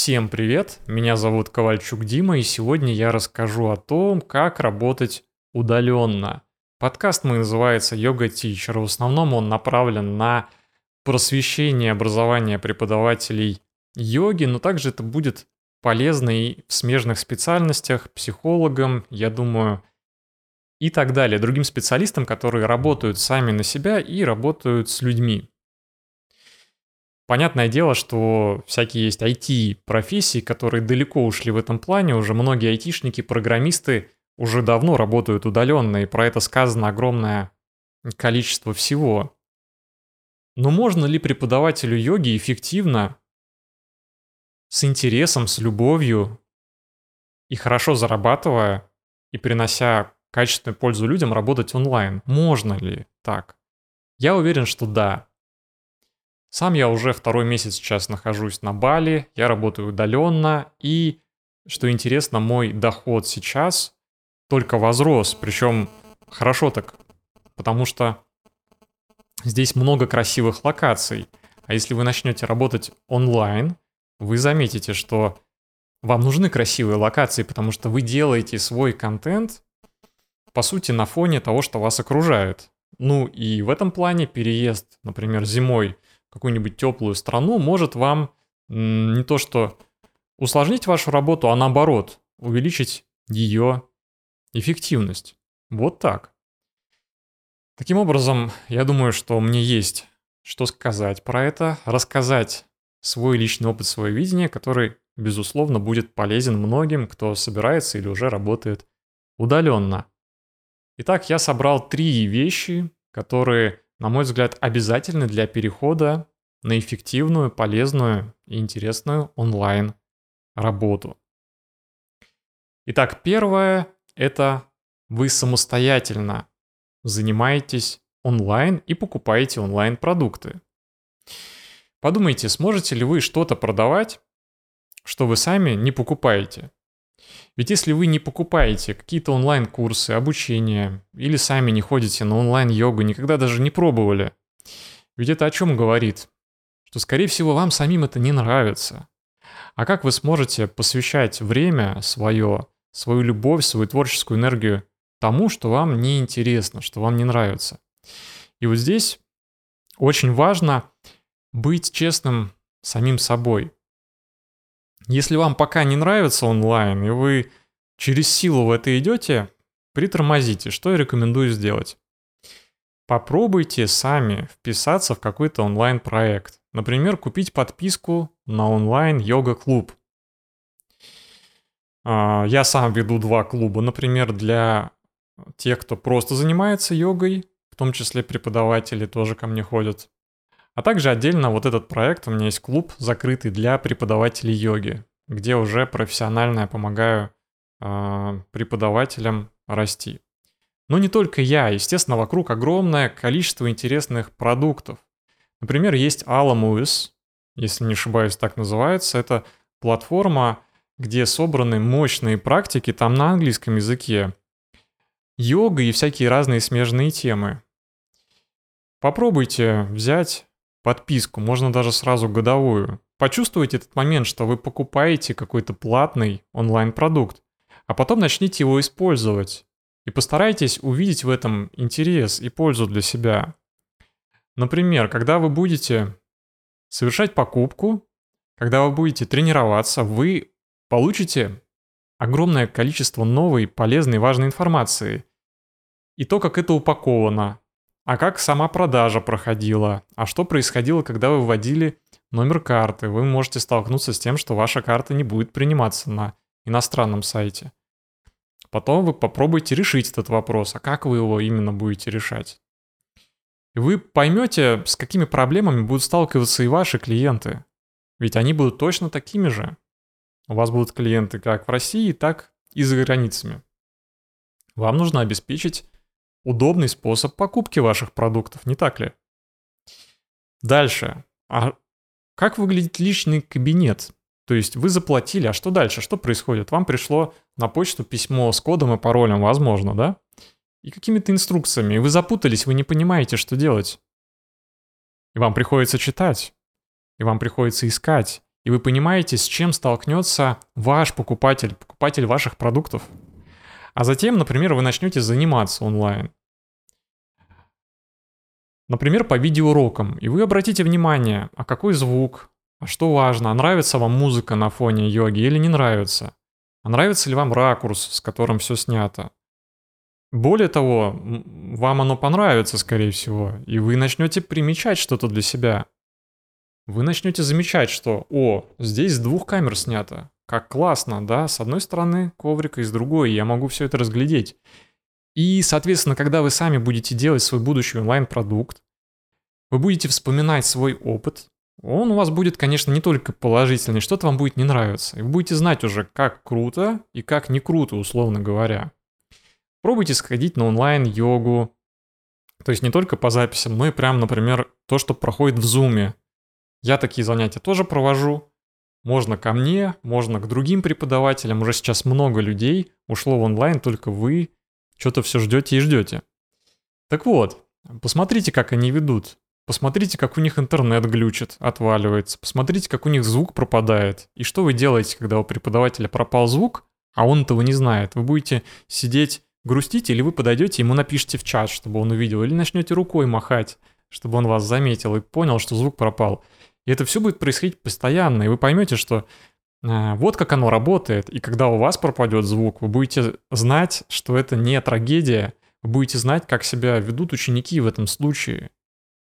Всем привет, меня зовут Ковальчук Дима, и сегодня я расскажу о том, как работать удаленно. Подкаст мой называется «Йога Тичер». В основном он направлен на просвещение образования преподавателей йоги, но также это будет полезно и в смежных специальностях, психологам, я думаю, и так далее, другим специалистам, которые работают сами на себя и работают с людьми. Понятное дело, что всякие есть IT-профессии, которые далеко ушли в этом плане. Уже многие айтишники, программисты уже давно работают удаленно, и про это сказано огромное количество всего. Но можно ли преподавателю йоги эффективно, с интересом, с любовью и хорошо зарабатывая и принося качественную пользу людям, работать онлайн? Можно ли так? Я уверен, что да. Сам я уже второй месяц сейчас нахожусь на Бали, я работаю удаленно, и, что интересно, мой доход сейчас только возрос, причем хорошо так, потому что здесь много красивых локаций. А если вы начнете работать онлайн, вы заметите, что вам нужны красивые локации, потому что вы делаете свой контент, по сути, на фоне того, что вас окружает. Ну и в этом плане переезд, например, зимой какую-нибудь теплую страну может вам не то что усложнить вашу работу, а наоборот, увеличить ее эффективность. Вот так. Таким образом, я думаю, что мне есть что сказать про это, рассказать свой личный опыт, свое видение, который, безусловно, будет полезен многим, кто собирается или уже работает удаленно. Итак, я собрал три вещи, которые на мой взгляд, обязательны для перехода на эффективную, полезную и интересную онлайн работу. Итак, первое – это вы самостоятельно занимаетесь онлайн и покупаете онлайн-продукты. Подумайте, сможете ли вы что-то продавать, что вы сами не покупаете. Ведь если вы не покупаете какие-то онлайн-курсы, обучение, или сами не ходите на онлайн-йогу, никогда даже не пробовали, ведь это о чем говорит? Что, скорее всего, вам самим это не нравится. А как вы сможете посвящать время свое, свою любовь, свою творческую энергию тому, что вам не интересно, что вам не нравится? И вот здесь очень важно быть честным самим собой – если вам пока не нравится онлайн, и вы через силу в это идете, притормозите. Что я рекомендую сделать? Попробуйте сами вписаться в какой-то онлайн-проект. Например, купить подписку на онлайн-йога-клуб. А, я сам веду два клуба, например, для тех, кто просто занимается йогой, в том числе преподаватели тоже ко мне ходят. А также отдельно вот этот проект, у меня есть клуб закрытый для преподавателей йоги, где уже профессионально я помогаю э, преподавателям расти. Но не только я, естественно, вокруг огромное количество интересных продуктов. Например, есть Alamoos, если не ошибаюсь, так называется. Это платформа, где собраны мощные практики, там на английском языке. Йога и всякие разные смежные темы. Попробуйте взять подписку, можно даже сразу годовую. Почувствуйте этот момент, что вы покупаете какой-то платный онлайн-продукт, а потом начните его использовать. И постарайтесь увидеть в этом интерес и пользу для себя. Например, когда вы будете совершать покупку, когда вы будете тренироваться, вы получите огромное количество новой, полезной, важной информации. И то, как это упаковано, а как сама продажа проходила? А что происходило, когда вы вводили номер карты? Вы можете столкнуться с тем, что ваша карта не будет приниматься на иностранном сайте. Потом вы попробуйте решить этот вопрос. А как вы его именно будете решать? И вы поймете, с какими проблемами будут сталкиваться и ваши клиенты. Ведь они будут точно такими же. У вас будут клиенты как в России, так и за границами. Вам нужно обеспечить удобный способ покупки ваших продуктов, не так ли? Дальше. А как выглядит личный кабинет? То есть вы заплатили, а что дальше? Что происходит? Вам пришло на почту письмо с кодом и паролем, возможно, да? И какими-то инструкциями. И вы запутались, вы не понимаете, что делать. И вам приходится читать. И вам приходится искать. И вы понимаете, с чем столкнется ваш покупатель, покупатель ваших продуктов. А затем, например, вы начнете заниматься онлайн. Например, по видеоурокам, и вы обратите внимание, а какой звук, а что важно, а нравится вам музыка на фоне йоги или не нравится, а нравится ли вам ракурс, с которым все снято. Более того, вам оно понравится, скорее всего, и вы начнете примечать что-то для себя. Вы начнете замечать, что, о, здесь с двух камер снято. Как классно, да? С одной стороны коврик, и с другой я могу все это разглядеть. И, соответственно, когда вы сами будете делать свой будущий онлайн-продукт, вы будете вспоминать свой опыт, он у вас будет, конечно, не только положительный, что-то вам будет не нравиться. И вы будете знать уже, как круто и как не круто, условно говоря. Пробуйте сходить на онлайн-йогу. То есть не только по записям, но и прям, например, то, что проходит в зуме. Я такие занятия тоже провожу. Можно ко мне, можно к другим преподавателям. Уже сейчас много людей ушло в онлайн, только вы что-то все ждете и ждете. Так вот, посмотрите, как они ведут. Посмотрите, как у них интернет глючит, отваливается. Посмотрите, как у них звук пропадает. И что вы делаете, когда у преподавателя пропал звук, а он этого не знает? Вы будете сидеть грустить, или вы подойдете, ему напишите в чат, чтобы он увидел, или начнете рукой махать, чтобы он вас заметил и понял, что звук пропал. И это все будет происходить постоянно, и вы поймете, что вот как оно работает, и когда у вас пропадет звук, вы будете знать, что это не трагедия, вы будете знать, как себя ведут ученики в этом случае.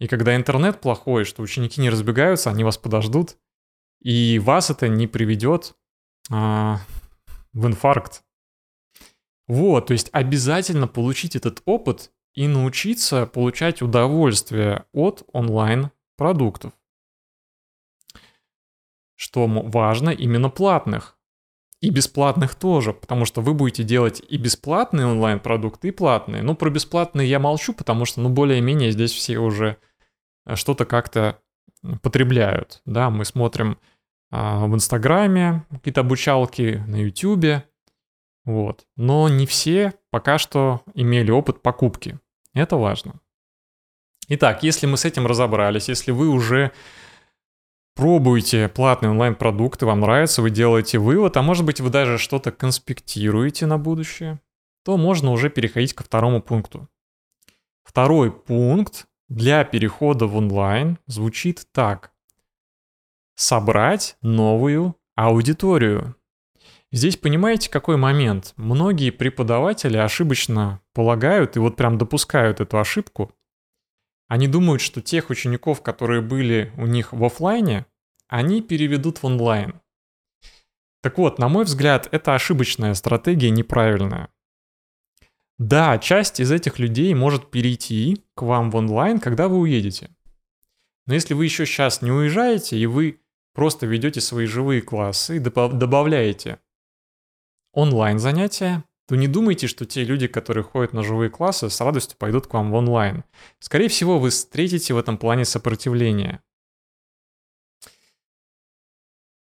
И когда интернет плохой, что ученики не разбегаются, они вас подождут, и вас это не приведет а, в инфаркт. Вот, то есть обязательно получить этот опыт и научиться получать удовольствие от онлайн-продуктов что важно именно платных. И бесплатных тоже, потому что вы будете делать и бесплатные онлайн-продукты, и платные. Ну, про бесплатные я молчу, потому что, ну, более-менее здесь все уже э, что-то как-то потребляют. Да, мы смотрим а, в Инстаграме какие-то обучалки, на Ютубе, вот. Но не все пока что имели опыт покупки. Это важно. Итак, если мы с этим разобрались, если вы уже пробуете платные онлайн-продукты, вам нравится, вы делаете вывод, а может быть вы даже что-то конспектируете на будущее, то можно уже переходить ко второму пункту. Второй пункт для перехода в онлайн звучит так. Собрать новую аудиторию. Здесь понимаете, какой момент? Многие преподаватели ошибочно полагают и вот прям допускают эту ошибку, они думают, что тех учеников, которые были у них в офлайне, они переведут в онлайн. Так вот, на мой взгляд, это ошибочная стратегия, неправильная. Да, часть из этих людей может перейти к вам в онлайн, когда вы уедете. Но если вы еще сейчас не уезжаете, и вы просто ведете свои живые классы и добавляете онлайн занятия, то не думайте, что те люди, которые ходят на живые классы, с радостью пойдут к вам в онлайн. Скорее всего, вы встретите в этом плане сопротивление.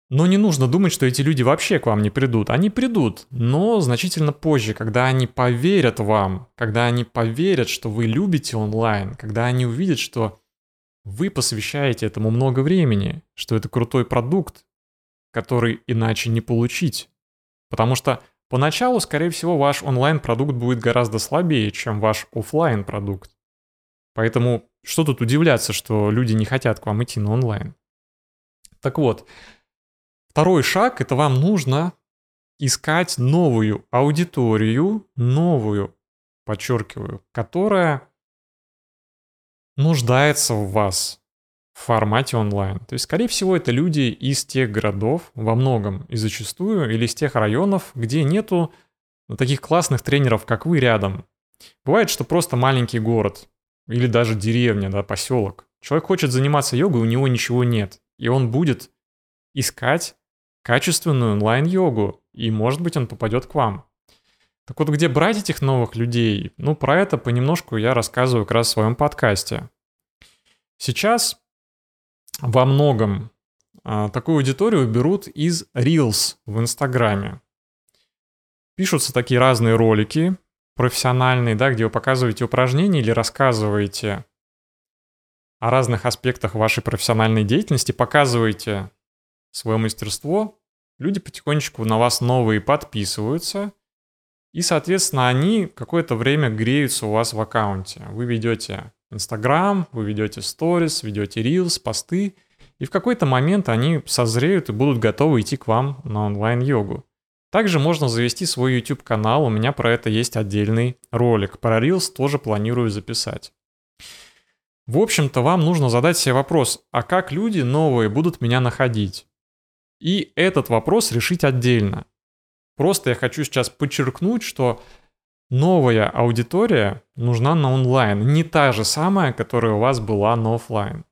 Но не нужно думать, что эти люди вообще к вам не придут. Они придут, но значительно позже, когда они поверят вам, когда они поверят, что вы любите онлайн, когда они увидят, что вы посвящаете этому много времени, что это крутой продукт, который иначе не получить. Потому что Поначалу, скорее всего, ваш онлайн-продукт будет гораздо слабее, чем ваш офлайн продукт Поэтому что тут удивляться, что люди не хотят к вам идти на онлайн? Так вот, второй шаг — это вам нужно искать новую аудиторию, новую, подчеркиваю, которая нуждается в вас, формате онлайн. То есть, скорее всего, это люди из тех городов во многом и зачастую, или из тех районов, где нету таких классных тренеров, как вы, рядом. Бывает, что просто маленький город или даже деревня, да, поселок. Человек хочет заниматься йогой, у него ничего нет. И он будет искать качественную онлайн-йогу, и, может быть, он попадет к вам. Так вот, где брать этих новых людей? Ну, про это понемножку я рассказываю как раз в своем подкасте. Сейчас во многом а, такую аудиторию берут из Reels в Инстаграме. Пишутся такие разные ролики профессиональные, да, где вы показываете упражнения или рассказываете о разных аспектах вашей профессиональной деятельности, показываете свое мастерство, люди потихонечку на вас новые подписываются, и, соответственно, они какое-то время греются у вас в аккаунте. Вы ведете Инстаграм, вы ведете сторис, ведете рилс, посты, и в какой-то момент они созреют и будут готовы идти к вам на онлайн-йогу. Также можно завести свой YouTube-канал, у меня про это есть отдельный ролик. Про Reels тоже планирую записать. В общем-то, вам нужно задать себе вопрос, а как люди новые будут меня находить? И этот вопрос решить отдельно. Просто я хочу сейчас подчеркнуть, что новая аудитория нужна на онлайн, не та же самая, которая у вас была на офлайн.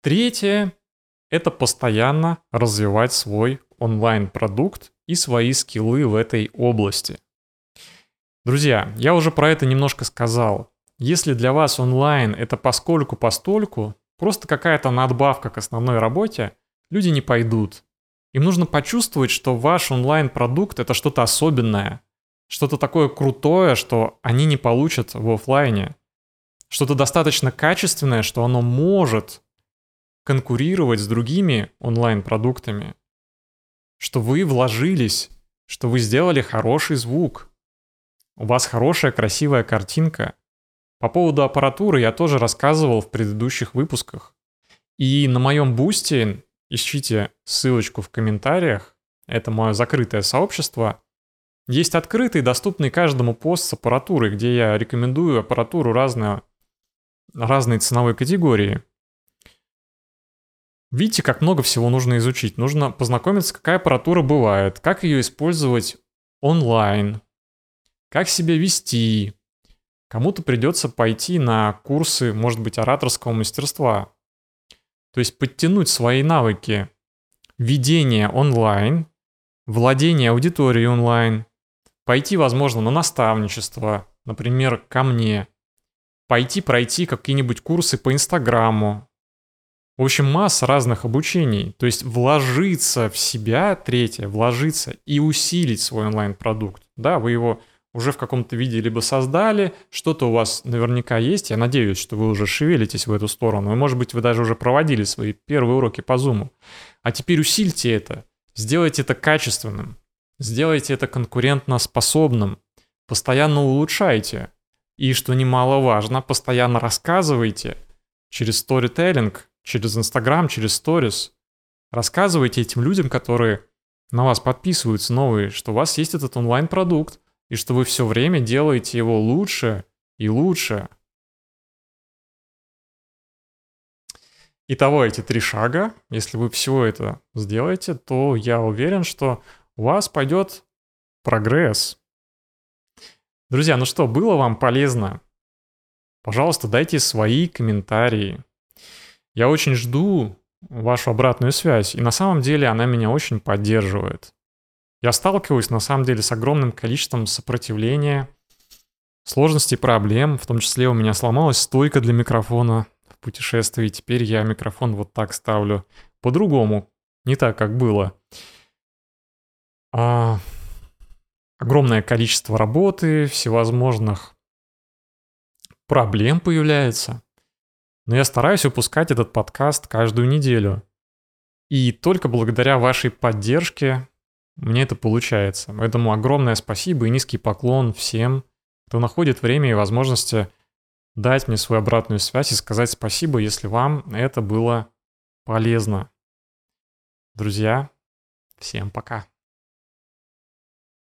Третье – это постоянно развивать свой онлайн-продукт и свои скиллы в этой области. Друзья, я уже про это немножко сказал. Если для вас онлайн это поскольку-постольку, просто какая-то надбавка к основной работе, люди не пойдут. Им нужно почувствовать, что ваш онлайн-продукт это что-то особенное, что-то такое крутое, что они не получат в офлайне. Что-то достаточно качественное, что оно может конкурировать с другими онлайн-продуктами. Что вы вложились, что вы сделали хороший звук. У вас хорошая красивая картинка. По поводу аппаратуры я тоже рассказывал в предыдущих выпусках. И на моем бусте ищите ссылочку в комментариях. Это мое закрытое сообщество. Есть открытый, доступный каждому пост с аппаратурой, где я рекомендую аппаратуру разную, разной ценовой категории. Видите, как много всего нужно изучить. Нужно познакомиться, какая аппаратура бывает, как ее использовать онлайн, как себя вести. Кому-то придется пойти на курсы, может быть, ораторского мастерства. То есть подтянуть свои навыки ведения онлайн, владения аудиторией онлайн, пойти, возможно, на наставничество, например, ко мне, пойти пройти какие-нибудь курсы по Инстаграму. В общем, масса разных обучений. То есть вложиться в себя, третье, вложиться и усилить свой онлайн-продукт. Да, вы его уже в каком-то виде либо создали, что-то у вас наверняка есть, я надеюсь, что вы уже шевелитесь в эту сторону, и может быть вы даже уже проводили свои первые уроки по Zoom. А теперь усильте это, сделайте это качественным, сделайте это конкурентно способным, постоянно улучшайте. И, что немаловажно, постоянно рассказывайте через сторителлинг, через Инстаграм, через сторис. Рассказывайте этим людям, которые на вас подписываются новые, что у вас есть этот онлайн-продукт, и что вы все время делаете его лучше и лучше. Итого эти три шага, если вы все это сделаете, то я уверен, что у вас пойдет прогресс. Друзья, ну что, было вам полезно? Пожалуйста, дайте свои комментарии. Я очень жду вашу обратную связь, и на самом деле она меня очень поддерживает. Я сталкиваюсь на самом деле с огромным количеством сопротивления, сложностей, проблем. В том числе у меня сломалась стойка для микрофона в путешествии. Теперь я микрофон вот так ставлю. По-другому, не так, как было. А, огромное количество работы, всевозможных проблем появляется. Но я стараюсь выпускать этот подкаст каждую неделю. И только благодаря вашей поддержке мне это получается. Поэтому огромное спасибо и низкий поклон всем, кто находит время и возможности дать мне свою обратную связь и сказать спасибо, если вам это было полезно. Друзья, всем пока.